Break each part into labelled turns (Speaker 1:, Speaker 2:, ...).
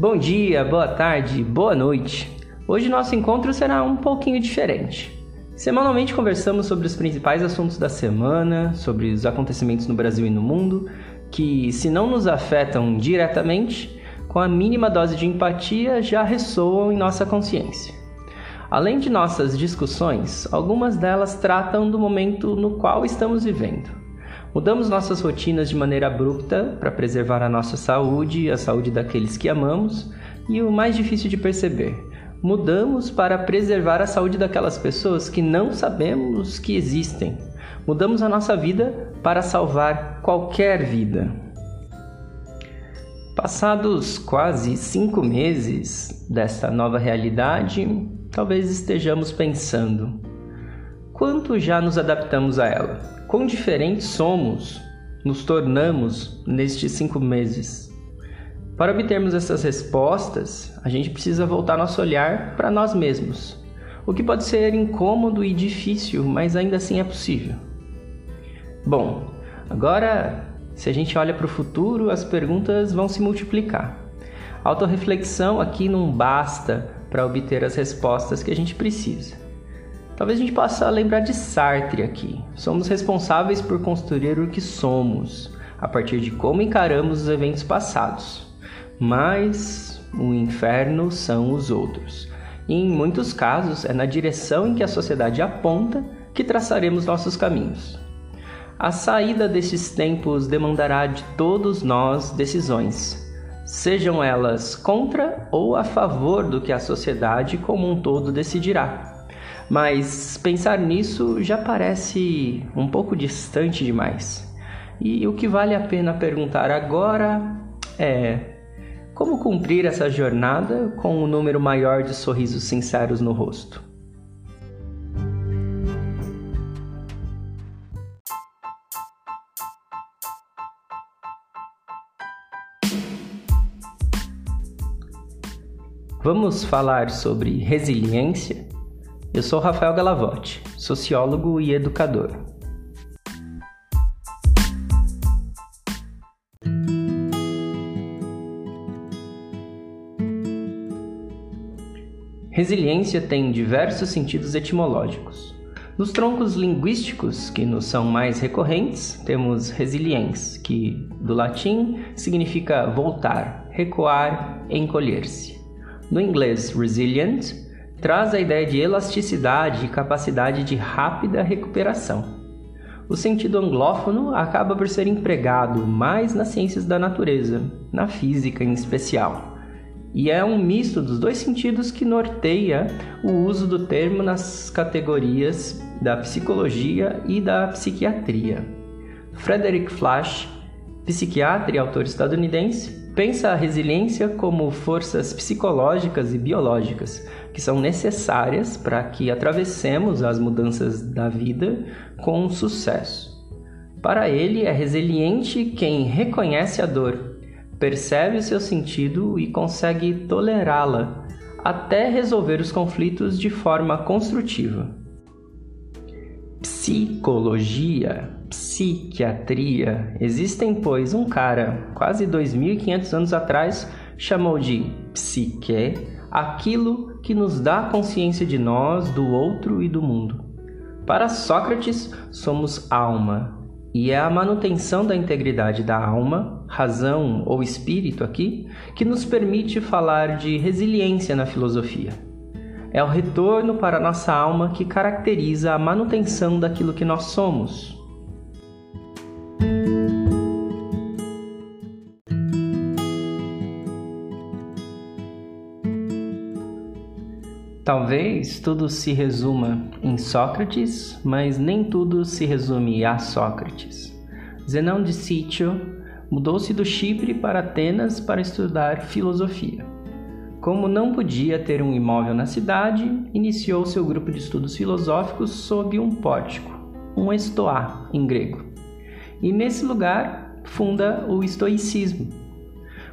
Speaker 1: Bom dia, boa tarde, boa noite. Hoje nosso encontro será um pouquinho diferente. Semanalmente conversamos sobre os principais assuntos da semana, sobre os acontecimentos no Brasil e no mundo, que, se não nos afetam diretamente, com a mínima dose de empatia já ressoam em nossa consciência. Além de nossas discussões, algumas delas tratam do momento no qual estamos vivendo. Mudamos nossas rotinas de maneira abrupta para preservar a nossa saúde a saúde daqueles que amamos, e o mais difícil de perceber, mudamos para preservar a saúde daquelas pessoas que não sabemos que existem. Mudamos a nossa vida para salvar qualquer vida. Passados quase cinco meses desta nova realidade, talvez estejamos pensando: quanto já nos adaptamos a ela? Quão diferentes somos, nos tornamos nestes cinco meses. Para obtermos essas respostas, a gente precisa voltar nosso olhar para nós mesmos, o que pode ser incômodo e difícil, mas ainda assim é possível. Bom, agora, se a gente olha para o futuro, as perguntas vão se multiplicar. A autorreflexão aqui não basta para obter as respostas que a gente precisa. Talvez a gente possa lembrar de Sartre aqui. Somos responsáveis por construir o que somos, a partir de como encaramos os eventos passados. Mas o inferno são os outros. E em muitos casos é na direção em que a sociedade aponta que traçaremos nossos caminhos. A saída destes tempos demandará de todos nós decisões, sejam elas contra ou a favor do que a sociedade como um todo decidirá. Mas pensar nisso já parece um pouco distante demais. E o que vale a pena perguntar agora é: como cumprir essa jornada com um número maior de sorrisos sinceros no rosto? Vamos falar sobre resiliência? Eu sou Rafael Galavotti, sociólogo e educador. Resiliência tem diversos sentidos etimológicos. Nos troncos linguísticos que nos são mais recorrentes, temos resiliens, que do latim significa voltar, recuar, encolher-se. No inglês resilient traz a ideia de elasticidade e capacidade de rápida recuperação. O sentido anglófono acaba por ser empregado mais nas ciências da natureza, na física em especial. E é um misto dos dois sentidos que norteia o uso do termo nas categorias da psicologia e da psiquiatria. Frederick Flash, psiquiatra e autor estadunidense, pensa a resiliência como forças psicológicas e biológicas que são necessárias para que atravessemos as mudanças da vida com sucesso. Para ele, é resiliente quem reconhece a dor, percebe o seu sentido e consegue tolerá-la até resolver os conflitos de forma construtiva. Psicologia, psiquiatria, existem, pois, um cara, quase 2500 anos atrás, chamou de psique aquilo que nos dá consciência de nós, do outro e do mundo. Para Sócrates, somos alma, e é a manutenção da integridade da alma, razão ou espírito aqui, que nos permite falar de resiliência na filosofia. É o retorno para a nossa alma que caracteriza a manutenção daquilo que nós somos, Talvez tudo se resuma em Sócrates, mas nem tudo se resume a Sócrates. Zenão de Sítio mudou-se do Chipre para Atenas para estudar filosofia. Como não podia ter um imóvel na cidade, iniciou seu grupo de estudos filosóficos sob um pórtico, um estoá em grego. E nesse lugar funda o estoicismo,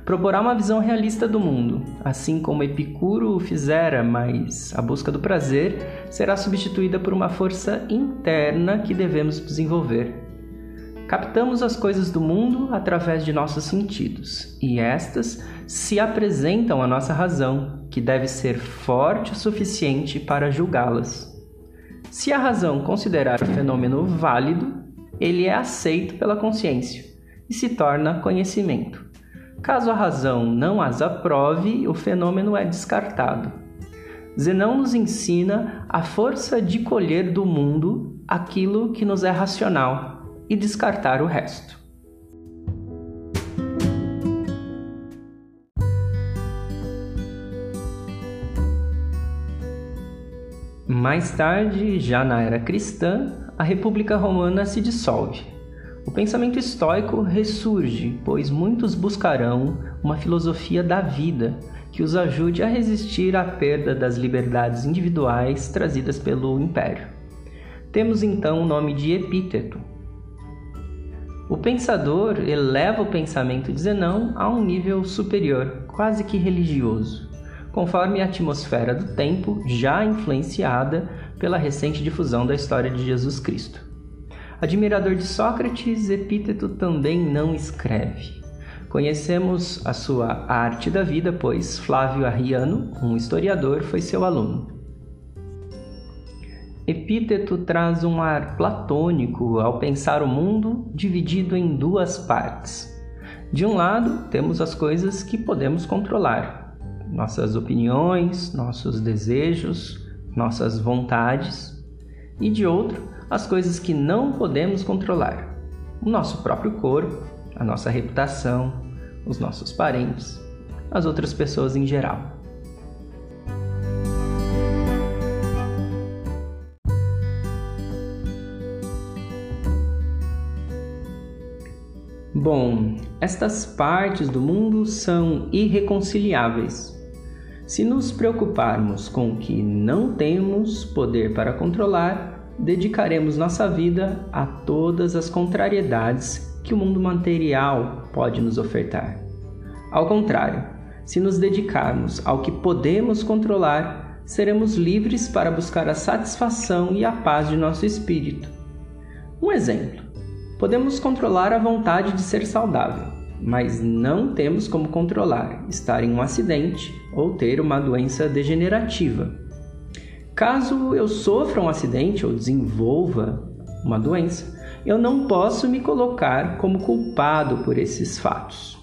Speaker 1: proporá uma visão realista do mundo, assim como Epicuro o fizera, mas a busca do prazer será substituída por uma força interna que devemos desenvolver. Captamos as coisas do mundo através de nossos sentidos, e estas se apresentam à nossa razão, que deve ser forte o suficiente para julgá-las. Se a razão considerar o fenômeno válido, ele é aceito pela consciência e se torna conhecimento. Caso a razão não as aprove, o fenômeno é descartado. Zenão nos ensina a força de colher do mundo aquilo que nos é racional e descartar o resto. Mais tarde, já na era cristã, a República Romana se dissolve. O pensamento estoico ressurge, pois muitos buscarão uma filosofia da vida que os ajude a resistir à perda das liberdades individuais trazidas pelo império. Temos então o nome de Epíteto. O pensador eleva o pensamento de Zenão a um nível superior, quase que religioso conforme a atmosfera do tempo já influenciada pela recente difusão da história de Jesus Cristo. Admirador de Sócrates, Epíteto também não escreve. Conhecemos a sua Arte da Vida, pois Flávio Arriano, um historiador, foi seu aluno. Epíteto traz um ar platônico ao pensar o mundo dividido em duas partes. De um lado, temos as coisas que podemos controlar, nossas opiniões, nossos desejos, nossas vontades, e de outro, as coisas que não podemos controlar: o nosso próprio corpo, a nossa reputação, os nossos parentes, as outras pessoas em geral. Bom, estas partes do mundo são irreconciliáveis. Se nos preocuparmos com o que não temos poder para controlar, dedicaremos nossa vida a todas as contrariedades que o mundo material pode nos ofertar. Ao contrário, se nos dedicarmos ao que podemos controlar, seremos livres para buscar a satisfação e a paz de nosso espírito. Um exemplo: podemos controlar a vontade de ser saudável mas não temos como controlar estar em um acidente ou ter uma doença degenerativa. Caso eu sofra um acidente ou desenvolva uma doença, eu não posso me colocar como culpado por esses fatos.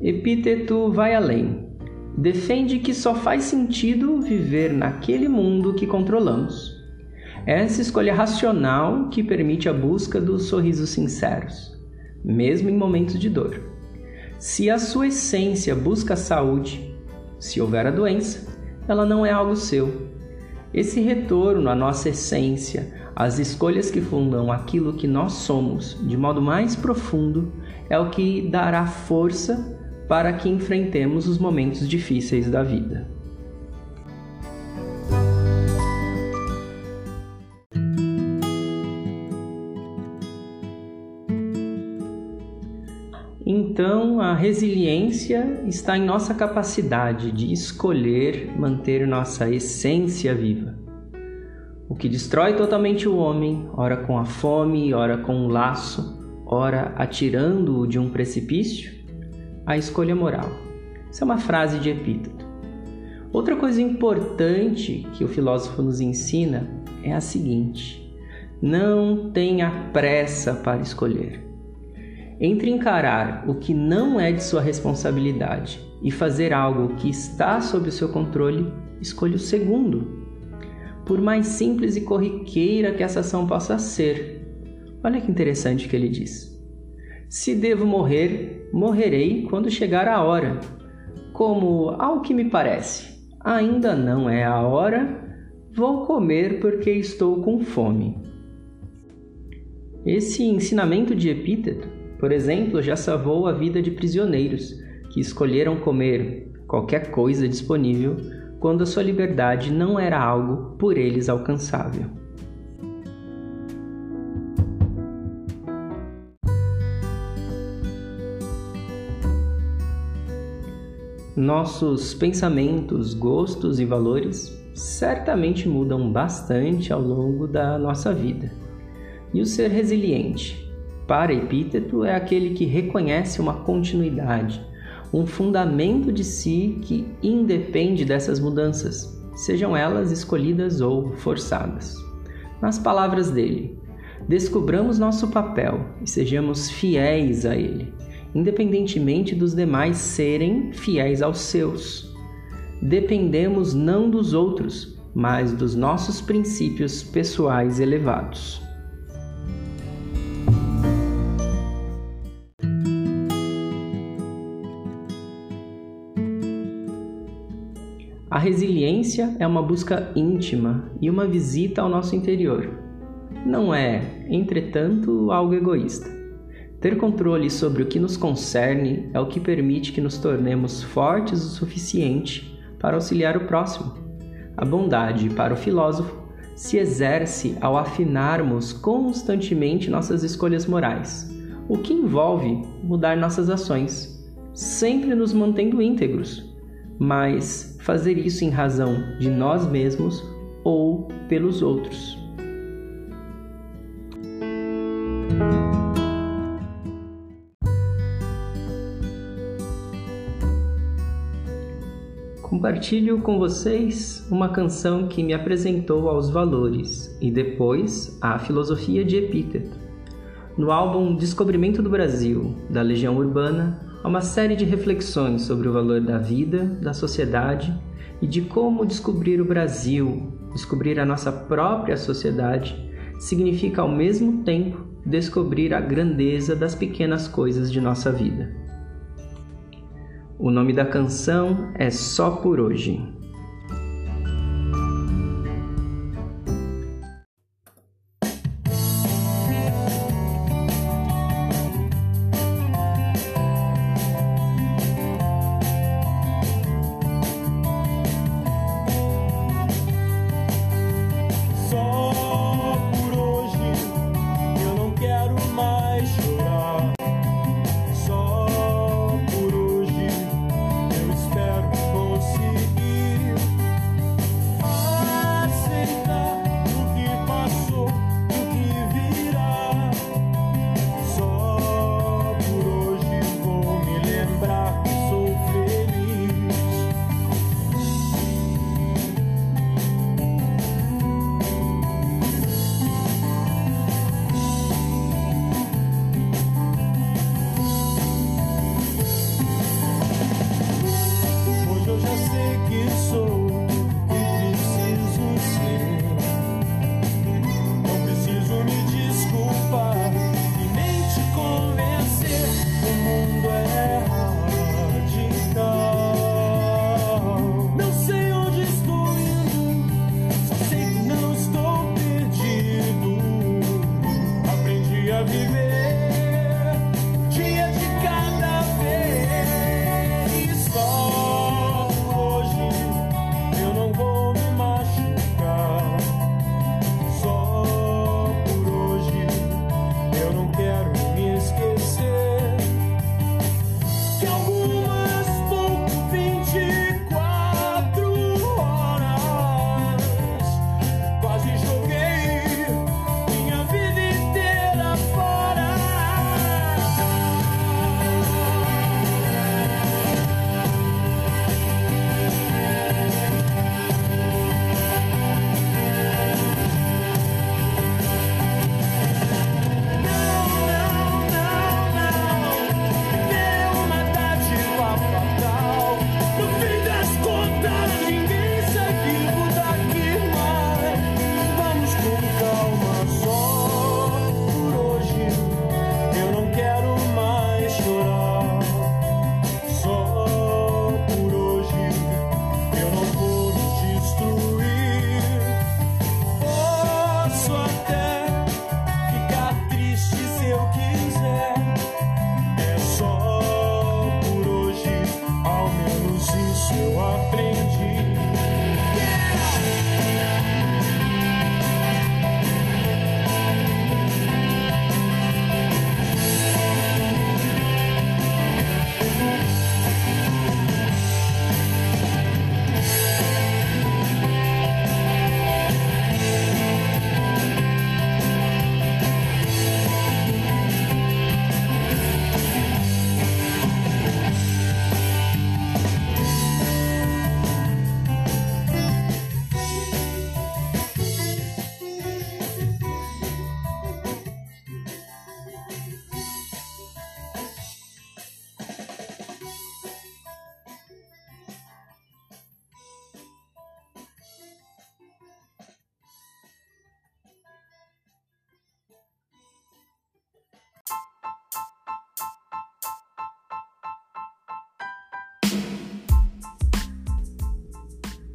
Speaker 1: Epíteto vai além. Defende que só faz sentido viver naquele mundo que controlamos. Essa escolha racional que permite a busca dos sorrisos sinceros mesmo em momentos de dor. Se a sua essência busca a saúde, se houver a doença, ela não é algo seu. Esse retorno à nossa essência, às escolhas que fundam aquilo que nós somos de modo mais profundo, é o que dará força para que enfrentemos os momentos difíceis da vida. Resiliência está em nossa capacidade de escolher manter nossa essência viva. O que destrói totalmente o homem, ora com a fome, ora com um laço, ora atirando-o de um precipício, a escolha moral. Isso é uma frase de Epíteto. Outra coisa importante que o filósofo nos ensina é a seguinte: não tenha pressa para escolher. Entre encarar o que não é de sua responsabilidade e fazer algo que está sob o seu controle, escolha o segundo. Por mais simples e corriqueira que essa ação possa ser. Olha que interessante que ele diz. Se devo morrer, morrerei quando chegar a hora. Como ao que me parece, ainda não é a hora, vou comer porque estou com fome. Esse ensinamento de Epíteto por exemplo, já salvou a vida de prisioneiros que escolheram comer qualquer coisa disponível quando a sua liberdade não era algo por eles alcançável. Nossos pensamentos, gostos e valores certamente mudam bastante ao longo da nossa vida. E o ser resiliente? Para Epíteto, é aquele que reconhece uma continuidade, um fundamento de si que independe dessas mudanças, sejam elas escolhidas ou forçadas. Nas palavras dele, descubramos nosso papel e sejamos fiéis a ele, independentemente dos demais serem fiéis aos seus. Dependemos não dos outros, mas dos nossos princípios pessoais elevados. A resiliência é uma busca íntima e uma visita ao nosso interior. Não é, entretanto, algo egoísta. Ter controle sobre o que nos concerne é o que permite que nos tornemos fortes o suficiente para auxiliar o próximo. A bondade, para o filósofo, se exerce ao afinarmos constantemente nossas escolhas morais, o que envolve mudar nossas ações, sempre nos mantendo íntegros, mas fazer isso em razão de nós mesmos ou pelos outros. Compartilho com vocês uma canção que me apresentou aos valores e depois à filosofia de Epíteto. No álbum Descobrimento do Brasil, da Legião Urbana, há uma série de reflexões sobre o valor da vida, da sociedade e de como descobrir o Brasil, descobrir a nossa própria sociedade, significa ao mesmo tempo descobrir a grandeza das pequenas coisas de nossa vida. O nome da canção é Só por Hoje.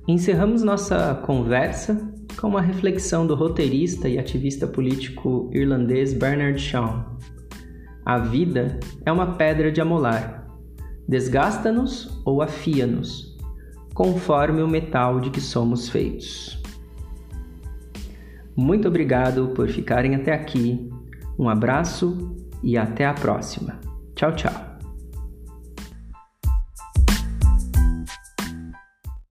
Speaker 1: Encerramos nossa conversa com uma reflexão do roteirista e ativista político irlandês Bernard Shaw. A vida é uma pedra de amolar. Desgasta-nos ou afia-nos, conforme o metal de que somos feitos. Muito obrigado por ficarem até aqui. Um abraço e até a próxima. Tchau, tchau.